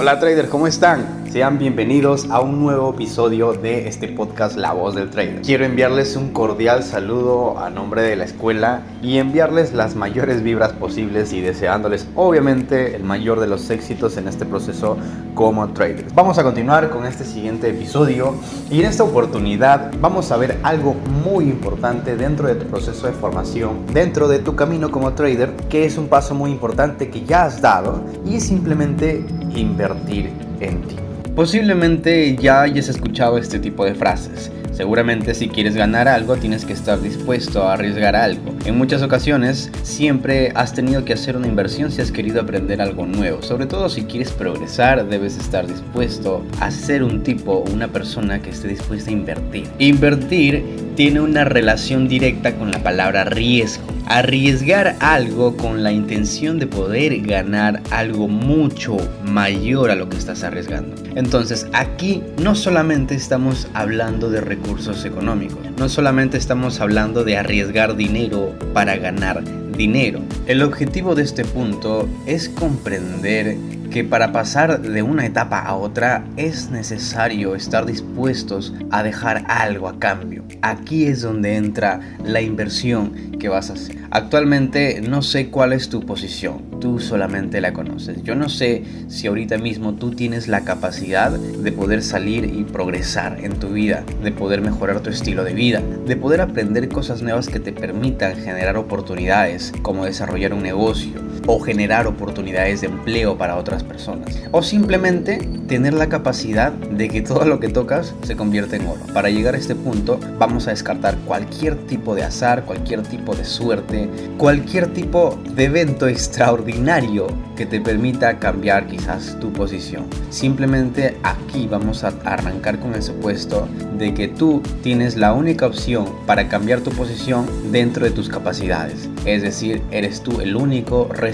Hola traders, ¿cómo están? Sean bienvenidos a un nuevo episodio de este podcast La Voz del Trader. Quiero enviarles un cordial saludo a nombre de la escuela y enviarles las mayores vibras posibles y deseándoles obviamente el mayor de los éxitos en este proceso como traders. Vamos a continuar con este siguiente episodio y en esta oportunidad vamos a ver algo muy importante dentro de tu proceso de formación, dentro de tu camino como trader, que es un paso muy importante que ya has dado y es simplemente invertir en ti. Posiblemente ya hayas escuchado este tipo de frases. Seguramente si quieres ganar algo tienes que estar dispuesto a arriesgar algo. En muchas ocasiones siempre has tenido que hacer una inversión si has querido aprender algo nuevo. Sobre todo si quieres progresar debes estar dispuesto a ser un tipo o una persona que esté dispuesta a invertir. Invertir tiene una relación directa con la palabra riesgo. Arriesgar algo con la intención de poder ganar algo mucho mayor a lo que estás arriesgando. Entonces aquí no solamente estamos hablando de recursos económicos, no solamente estamos hablando de arriesgar dinero para ganar dinero. El objetivo de este punto es comprender que para pasar de una etapa a otra es necesario estar dispuestos a dejar algo a cambio. Aquí es donde entra la inversión que vas a hacer. Actualmente no sé cuál es tu posición, tú solamente la conoces. Yo no sé si ahorita mismo tú tienes la capacidad de poder salir y progresar en tu vida, de poder mejorar tu estilo de vida, de poder aprender cosas nuevas que te permitan generar oportunidades como desarrollar un negocio o generar oportunidades de empleo para otras personas. O simplemente tener la capacidad de que todo lo que tocas se convierta en oro. Para llegar a este punto vamos a descartar cualquier tipo de azar, cualquier tipo de suerte, cualquier tipo de evento extraordinario que te permita cambiar quizás tu posición. Simplemente aquí vamos a arrancar con el supuesto de que tú tienes la única opción para cambiar tu posición dentro de tus capacidades. Es decir, eres tú el único responsable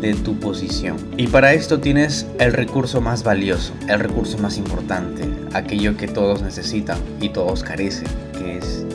de tu posición. Y para esto tienes el recurso más valioso, el recurso más importante, aquello que todos necesitan y todos carecen, que es.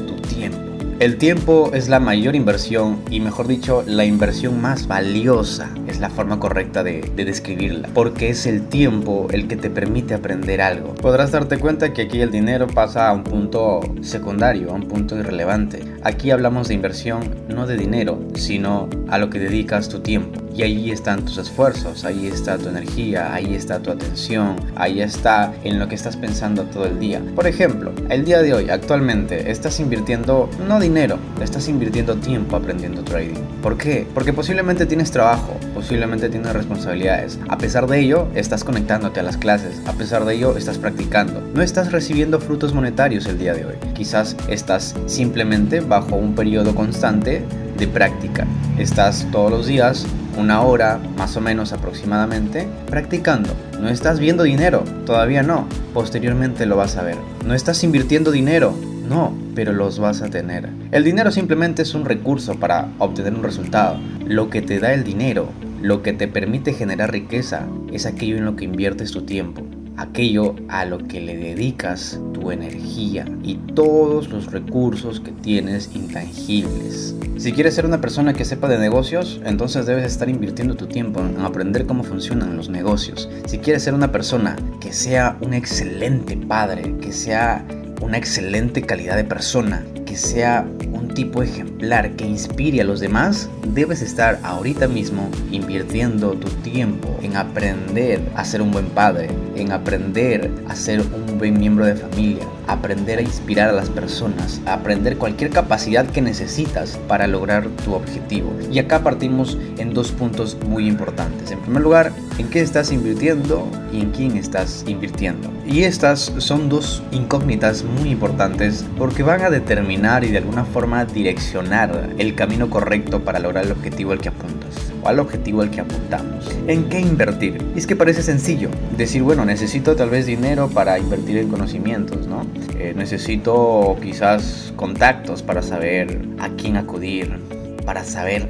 El tiempo es la mayor inversión y mejor dicho, la inversión más valiosa es la forma correcta de, de, describirla, porque es el tiempo el que te permite aprender algo. Podrás darte cuenta que aquí el dinero pasa a un punto secundario, a un punto irrelevante. Aquí hablamos de inversión no de dinero, sino a lo que dedicas tu tiempo. Y ahí están tus esfuerzos, ahí está tu energía, ahí está tu atención, ahí está en lo que estás pensando todo el día. Por ejemplo, el día de hoy, actualmente, estás invirtiendo no dinero, estás invirtiendo tiempo aprendiendo trading. ¿Por qué? Porque posiblemente tienes trabajo, posiblemente tienes responsabilidades. A pesar de ello, estás conectándote a las clases, a pesar de ello, estás practicando. No estás recibiendo frutos monetarios el día de hoy. Quizás estás simplemente bajo un periodo constante de práctica. Estás todos los días una hora más o menos aproximadamente practicando. No estás viendo dinero, todavía no, posteriormente lo vas a ver. No estás invirtiendo dinero, no, pero los vas a tener. El dinero simplemente es un recurso para obtener un resultado. Lo que te da el dinero, lo que te permite generar riqueza, es aquello en lo que inviertes tu tiempo aquello a lo que le dedicas tu energía y todos los recursos que tienes intangibles. Si quieres ser una persona que sepa de negocios, entonces debes estar invirtiendo tu tiempo en aprender cómo funcionan los negocios. Si quieres ser una persona que sea un excelente padre, que sea una excelente calidad de persona, que sea tipo ejemplar que inspire a los demás, debes estar ahorita mismo invirtiendo tu tiempo en aprender a ser un buen padre, en aprender a ser un buen miembro de familia, aprender a inspirar a las personas, aprender cualquier capacidad que necesitas para lograr tu objetivo. Y acá partimos en dos puntos muy importantes. En primer lugar, en qué estás invirtiendo y en quién estás invirtiendo. Y estas son dos incógnitas muy importantes porque van a determinar y de alguna forma direccionar el camino correcto para lograr el objetivo al que apuntas o al objetivo al que apuntamos. ¿En qué invertir? Y es que parece sencillo decir, bueno, necesito tal vez dinero para invertir en conocimientos, ¿no? Eh, necesito quizás contactos para saber a quién acudir, para saber,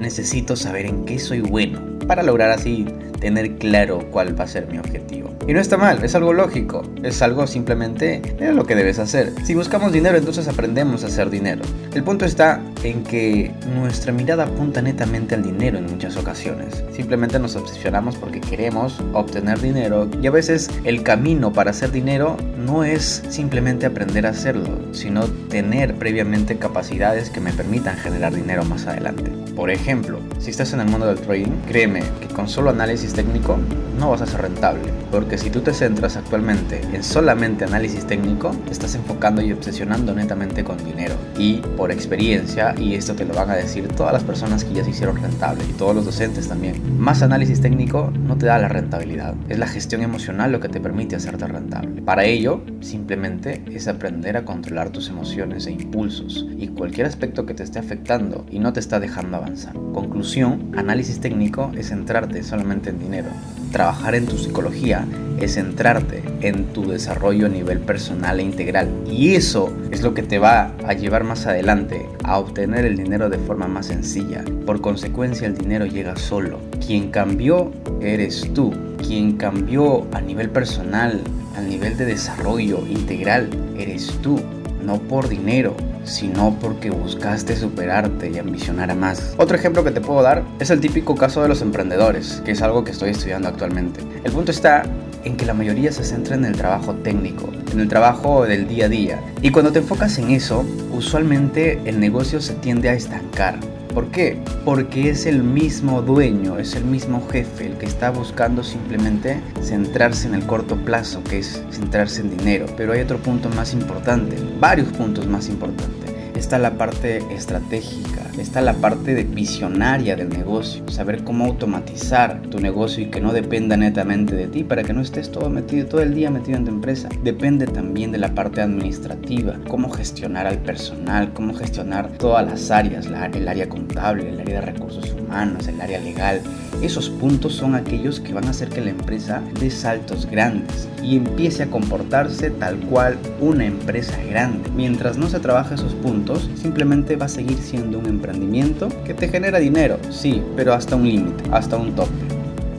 necesito saber en qué soy bueno, para lograr así tener claro cuál va a ser mi objetivo. Y no está mal, es algo lógico, es algo simplemente de lo que debes hacer. Si buscamos dinero, entonces aprendemos a hacer dinero. El punto está en que nuestra mirada apunta netamente al dinero en muchas ocasiones. Simplemente nos obsesionamos porque queremos obtener dinero y a veces el camino para hacer dinero no es simplemente aprender a hacerlo, sino tener previamente capacidades que me permitan generar dinero más adelante. Por ejemplo, si estás en el mundo del trading, créeme que con solo análisis técnico no vas a ser rentable, porque si tú te centras actualmente en solamente análisis técnico, te estás enfocando y obsesionando netamente con dinero. Y por experiencia, y esto te lo van a decir todas las personas que ya se hicieron rentables y todos los docentes también, más análisis técnico no te da la rentabilidad, es la gestión emocional lo que te permite hacerte rentable. Para ello, simplemente es aprender a controlar tus emociones e impulsos y cualquier aspecto que te esté afectando y no te está dejando avanzar. Conclusión, análisis técnico es centrarte solamente en dinero. Trabajar en tu psicología es centrarte en tu desarrollo a nivel personal e integral. Y eso es lo que te va a llevar más adelante a obtener el dinero de forma más sencilla. Por consecuencia, el dinero llega solo. Quien cambió eres tú. Quien cambió a nivel personal, a nivel de desarrollo integral, eres tú. No por dinero, sino porque buscaste superarte y ambicionar más. Otro ejemplo que te puedo dar es el típico caso de los emprendedores, que es algo que estoy estudiando actualmente. El punto está en que la mayoría se centra en el trabajo técnico, en el trabajo del día a día. Y cuando te enfocas en eso, usualmente el negocio se tiende a estancar. ¿Por qué? Porque es el mismo dueño, es el mismo jefe el que está buscando simplemente centrarse en el corto plazo, que es centrarse en dinero. Pero hay otro punto más importante, varios puntos más importantes está la parte estratégica, está la parte de visionaria del negocio, saber cómo automatizar tu negocio y que no dependa netamente de ti para que no estés todo metido todo el día metido en tu empresa. Depende también de la parte administrativa, cómo gestionar al personal, cómo gestionar todas las áreas, el área contable, el área de recursos humanos, el área legal. Esos puntos son aquellos que van a hacer que la empresa dé saltos grandes y empiece a comportarse tal cual una empresa grande. Mientras no se trabaja esos puntos, simplemente va a seguir siendo un emprendimiento que te genera dinero, sí, pero hasta un límite, hasta un tope.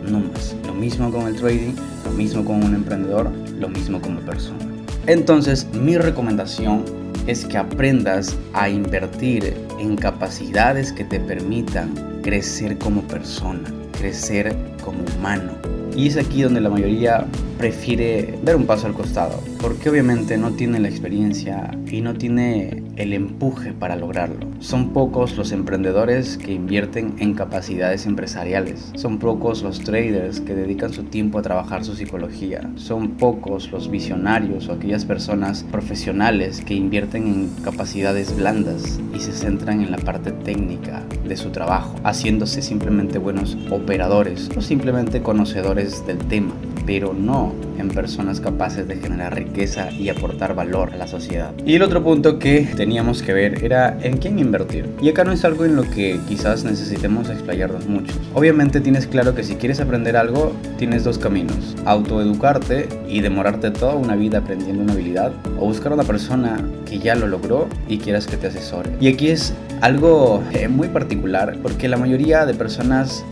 No más. Lo mismo con el trading, lo mismo con un emprendedor, lo mismo como persona. Entonces, mi recomendación es que aprendas a invertir en capacidades que te permitan crecer como persona, crecer como humano. Y es aquí donde la mayoría prefiere dar un paso al costado, porque obviamente no tiene la experiencia y no tiene el empuje para lograrlo. Son pocos los emprendedores que invierten en capacidades empresariales. Son pocos los traders que dedican su tiempo a trabajar su psicología. Son pocos los visionarios o aquellas personas profesionales que invierten en capacidades blandas y se centran en la parte técnica de su trabajo, haciéndose simplemente buenos operadores o simplemente conocedores del tema pero no en personas capaces de generar riqueza y aportar valor a la sociedad. Y el otro punto que teníamos que ver era en quién invertir. Y acá no es algo en lo que quizás necesitemos explayarnos muchos. Obviamente tienes claro que si quieres aprender algo, tienes dos caminos. Autoeducarte y demorarte toda una vida aprendiendo una habilidad o buscar a una persona que ya lo logró y quieras que te asesore. Y aquí es algo eh, muy particular porque la mayoría de personas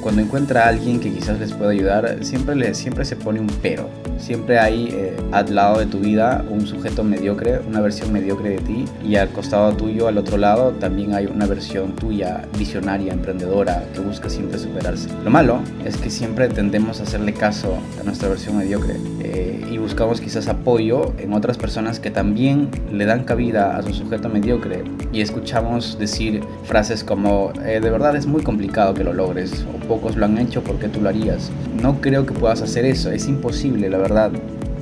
cuando encuentra a alguien que quizás les pueda ayudar, siempre, le, siempre se pone un pero. Siempre hay eh, al lado de tu vida un sujeto mediocre, una versión mediocre de ti, y al costado tuyo, al otro lado, también hay una versión tuya, visionaria, emprendedora, que busca siempre superarse. Lo malo es que siempre tendemos a hacerle caso a nuestra versión mediocre eh, y buscamos quizás apoyo en otras personas que también le dan cabida a su sujeto mediocre y escuchamos decir frases como de verdad es muy complicado que lo logres o pocos lo han hecho porque tú lo harías. No creo que puedas hacer eso, es imposible la verdad.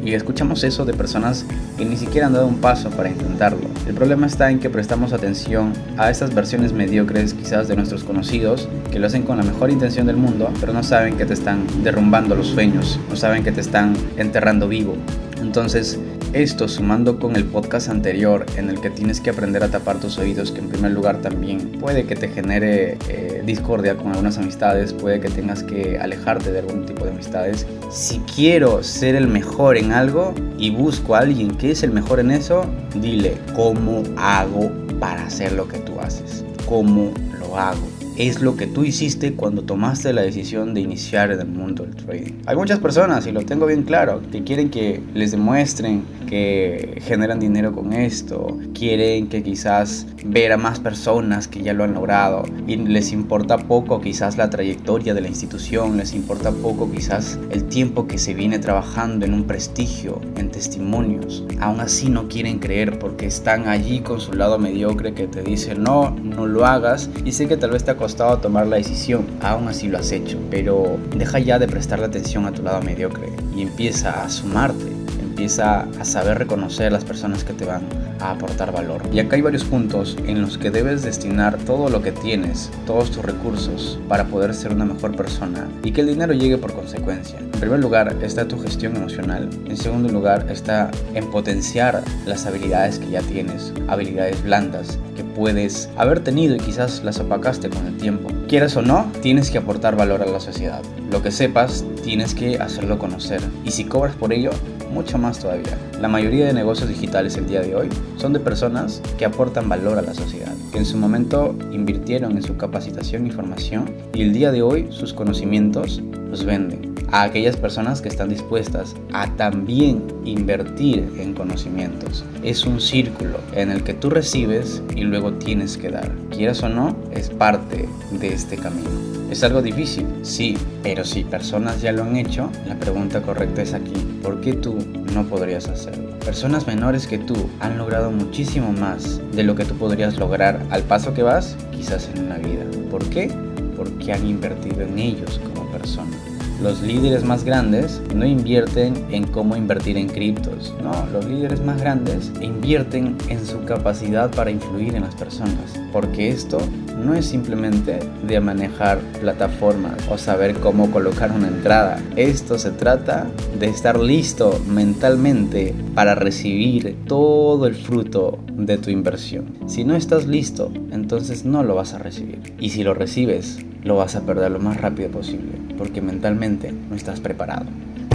Y escuchamos eso de personas que ni siquiera han dado un paso para intentarlo. El problema está en que prestamos atención a estas versiones mediocres quizás de nuestros conocidos que lo hacen con la mejor intención del mundo, pero no saben que te están derrumbando los sueños, no saben que te están enterrando vivo. Entonces, esto sumando con el podcast anterior en el que tienes que aprender a tapar tus oídos, que en primer lugar también puede que te genere eh, discordia con algunas amistades, puede que tengas que alejarte de algún tipo de amistades. Si quiero ser el mejor en algo y busco a alguien que es el mejor en eso, dile cómo hago para hacer lo que tú haces, cómo lo hago es lo que tú hiciste cuando tomaste la decisión de iniciar en el mundo del trading. Hay muchas personas, y lo tengo bien claro, que quieren que les demuestren que generan dinero con esto, quieren que quizás ver a más personas que ya lo han logrado y les importa poco quizás la trayectoria de la institución, les importa poco quizás el tiempo que se viene trabajando en un prestigio, en testimonios. Aún así no quieren creer porque están allí con su lado mediocre que te dice no, no lo hagas y sé que tal vez te ha costado tomar la decisión, aún así lo has hecho, pero deja ya de prestarle atención a tu lado mediocre y empieza a sumarte empieza a saber reconocer las personas que te van a aportar valor. Y acá hay varios puntos en los que debes destinar todo lo que tienes, todos tus recursos, para poder ser una mejor persona y que el dinero llegue por consecuencia. En primer lugar está tu gestión emocional. En segundo lugar está en potenciar las habilidades que ya tienes, habilidades blandas que puedes haber tenido y quizás las opacaste con el tiempo. Quieras o no, tienes que aportar valor a la sociedad. Lo que sepas, tienes que hacerlo conocer. Y si cobras por ello, mucho más todavía. La mayoría de negocios digitales el día de hoy son de personas que aportan valor a la sociedad, que en su momento invirtieron en su capacitación y formación y el día de hoy sus conocimientos los venden a aquellas personas que están dispuestas a también invertir en conocimientos. Es un círculo en el que tú recibes y luego tienes que dar. Quieras o no, es parte de este camino. ¿Es algo difícil? Sí, pero si personas ya lo han hecho, la pregunta correcta es aquí, ¿por qué tú no podrías hacerlo? Personas menores que tú han logrado muchísimo más de lo que tú podrías lograr al paso que vas, quizás en una vida. ¿Por qué? Porque han invertido en ellos como personas. Los líderes más grandes no invierten en cómo invertir en criptos, no, los líderes más grandes invierten en su capacidad para influir en las personas, porque esto no es simplemente de manejar plataformas o saber cómo colocar una entrada. Esto se trata de estar listo mentalmente para recibir todo el fruto de tu inversión. Si no estás listo, entonces no lo vas a recibir. Y si lo recibes, lo vas a perder lo más rápido posible, porque mentalmente no estás preparado.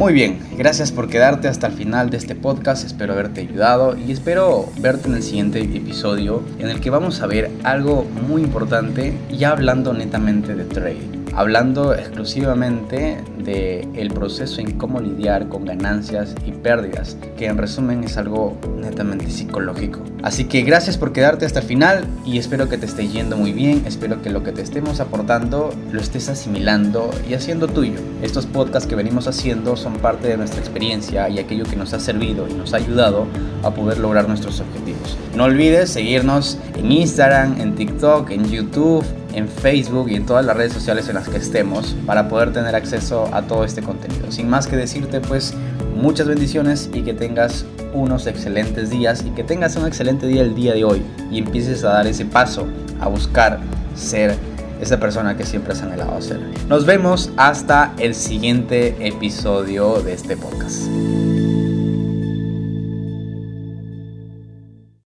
Muy bien, gracias por quedarte hasta el final de este podcast, espero haberte ayudado y espero verte en el siguiente episodio en el que vamos a ver algo muy importante ya hablando netamente de trading hablando exclusivamente del el proceso en cómo lidiar con ganancias y pérdidas, que en resumen es algo netamente psicológico. Así que gracias por quedarte hasta el final y espero que te esté yendo muy bien, espero que lo que te estemos aportando lo estés asimilando y haciendo tuyo. Estos podcasts que venimos haciendo son parte de nuestra experiencia y aquello que nos ha servido y nos ha ayudado a poder lograr nuestros objetivos. No olvides seguirnos en Instagram, en TikTok, en YouTube en Facebook y en todas las redes sociales en las que estemos para poder tener acceso a todo este contenido. Sin más que decirte, pues muchas bendiciones y que tengas unos excelentes días y que tengas un excelente día el día de hoy y empieces a dar ese paso a buscar ser esa persona que siempre has anhelado ser. Nos vemos hasta el siguiente episodio de este podcast.